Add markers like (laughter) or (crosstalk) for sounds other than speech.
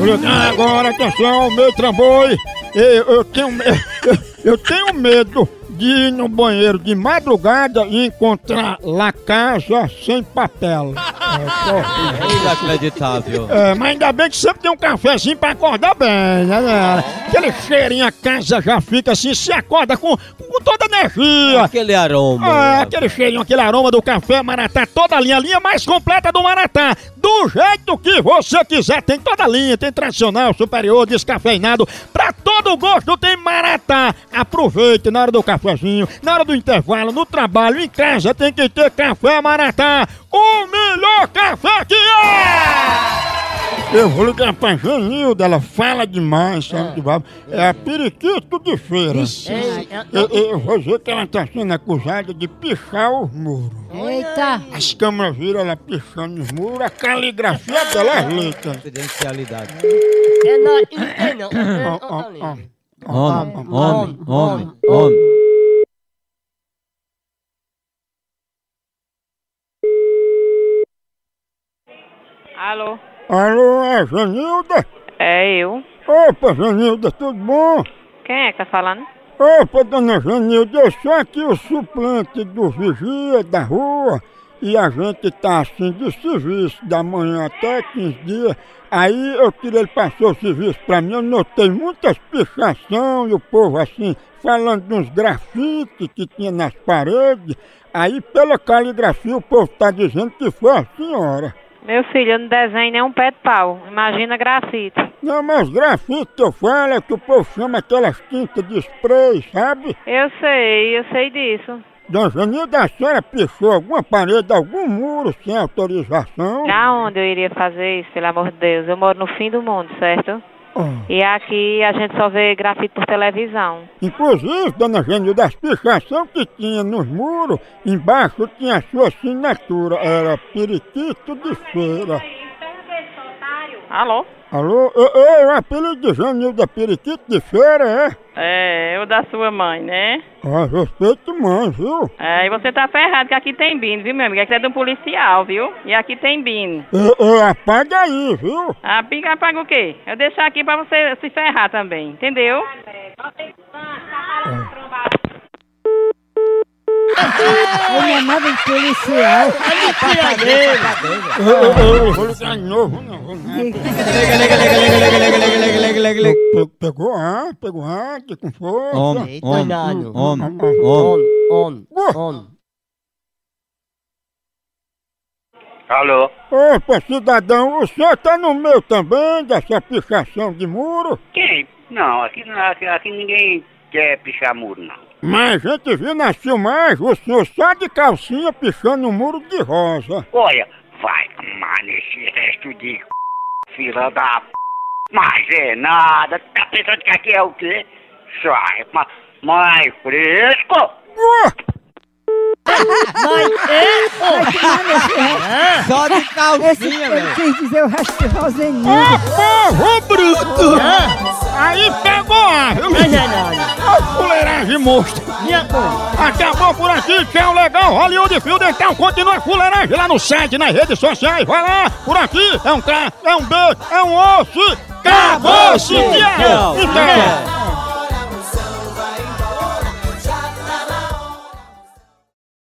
Ligar agora, atenção, meu trambolho. Eu, eu tenho (laughs) eu tenho medo de ir no banheiro de madrugada e encontrar lá casa sem papel. É. Inacreditável. É, mas ainda bem que sempre tem um cafezinho pra acordar bem, né? né? Aquele cheirinho, a casa já fica assim, se acorda com, com toda a energia. Aquele aroma. Ah, aquele cheirinho, aquele aroma do café Maratá, toda a linha, a linha mais completa do Maratá. Do jeito que você quiser, tem toda a linha, tem tradicional, superior, descafeinado. Pra todo gosto tem Maratá. Aproveite na hora do cafezinho, na hora do intervalo, no trabalho, em casa, tem que ter café Maratá. Eu vou ligar pra Janilda, ela fala demais, sabe de babo. É a periquito de feira. Eu, eu vou dizer que ela tá sendo acusada de pichar os muros. Eita! As câmeras viram ela pichando os muros, a caligrafia dela é letra. Confidencialidade. É nóis, é não, é Ó, ó, ó. não. Homem, homem, homem, homem. Alô? Alô, é Janilda? É eu. Opa, Janilda, tudo bom? Quem é que tá falando? Opa, dona Janilda, eu sou aqui o suplente do vigia da rua e a gente tá assim de serviço da manhã até 15 dias. Aí eu queria ele passou o serviço pra mim, eu notei muitas pichação e o povo assim falando de uns grafites que tinha nas paredes. Aí pela caligrafia o povo tá dizendo que foi a senhora. Meu filho, eu não desenho nem um pé de pau. Imagina grafite. Não, mas grafite que eu falo é que o povo chama aquelas tintas de spray, sabe? Eu sei, eu sei disso. Dona Janilda, a senhora pichou alguma parede, algum muro sem autorização? Pra onde eu iria fazer isso, pelo amor de Deus? Eu moro no fim do mundo, certo? Oh. E aqui a gente só vê grafite por televisão. Inclusive, dona Janilda, as pichação que tinha nos muros, embaixo tinha a sua assinatura, era periquito de feira. Alô? Alô? Ei, ei, o apelido de Janilda Periquito de feira, é? É, eu da sua mãe, né? Ah, respeito mãe, viu? É, e você tá ferrado que aqui tem bino, viu, meu amigo? Aqui é de um policial, viu? E aqui tem bino. Ei, ei, apaga aí, viu? Ah, pica paga o quê? Eu deixar aqui pra você se ferrar também, entendeu? (laughs) Ele é nada de policial. Eu, eu, eu vou ligar de novo, não vou nada. Pe- Pegou ar, pegou ar, que com força. Homem, homem, homem, homem. On. Alô? Opa, cidadão, o senhor tá no meio também dessa pichação de muro? Quem? Não, aqui, aqui, aqui ninguém quer pichar muro, não. Mas a gente viu na filmagem o senhor só de calcinha pichando um muro de rosa. Olha, vai tomar nesse resto de c... fila da p... Mas é nada, tá pensando que aqui é o quê? Sai, ma- mais fresco! Ué, Mas é. Só de calcinha, velho. quis dizer o resto de Rosenildo. ô povo bruto! Aí fuleiragem monstro! Minha coisa. Acabou por aqui, tchau, legal, Hollywood Fio Dental, continua a fuleiragem lá no site, nas redes sociais, vai lá, por aqui, é um K, é um B, é um osso, acabou-se! Tchau. Então,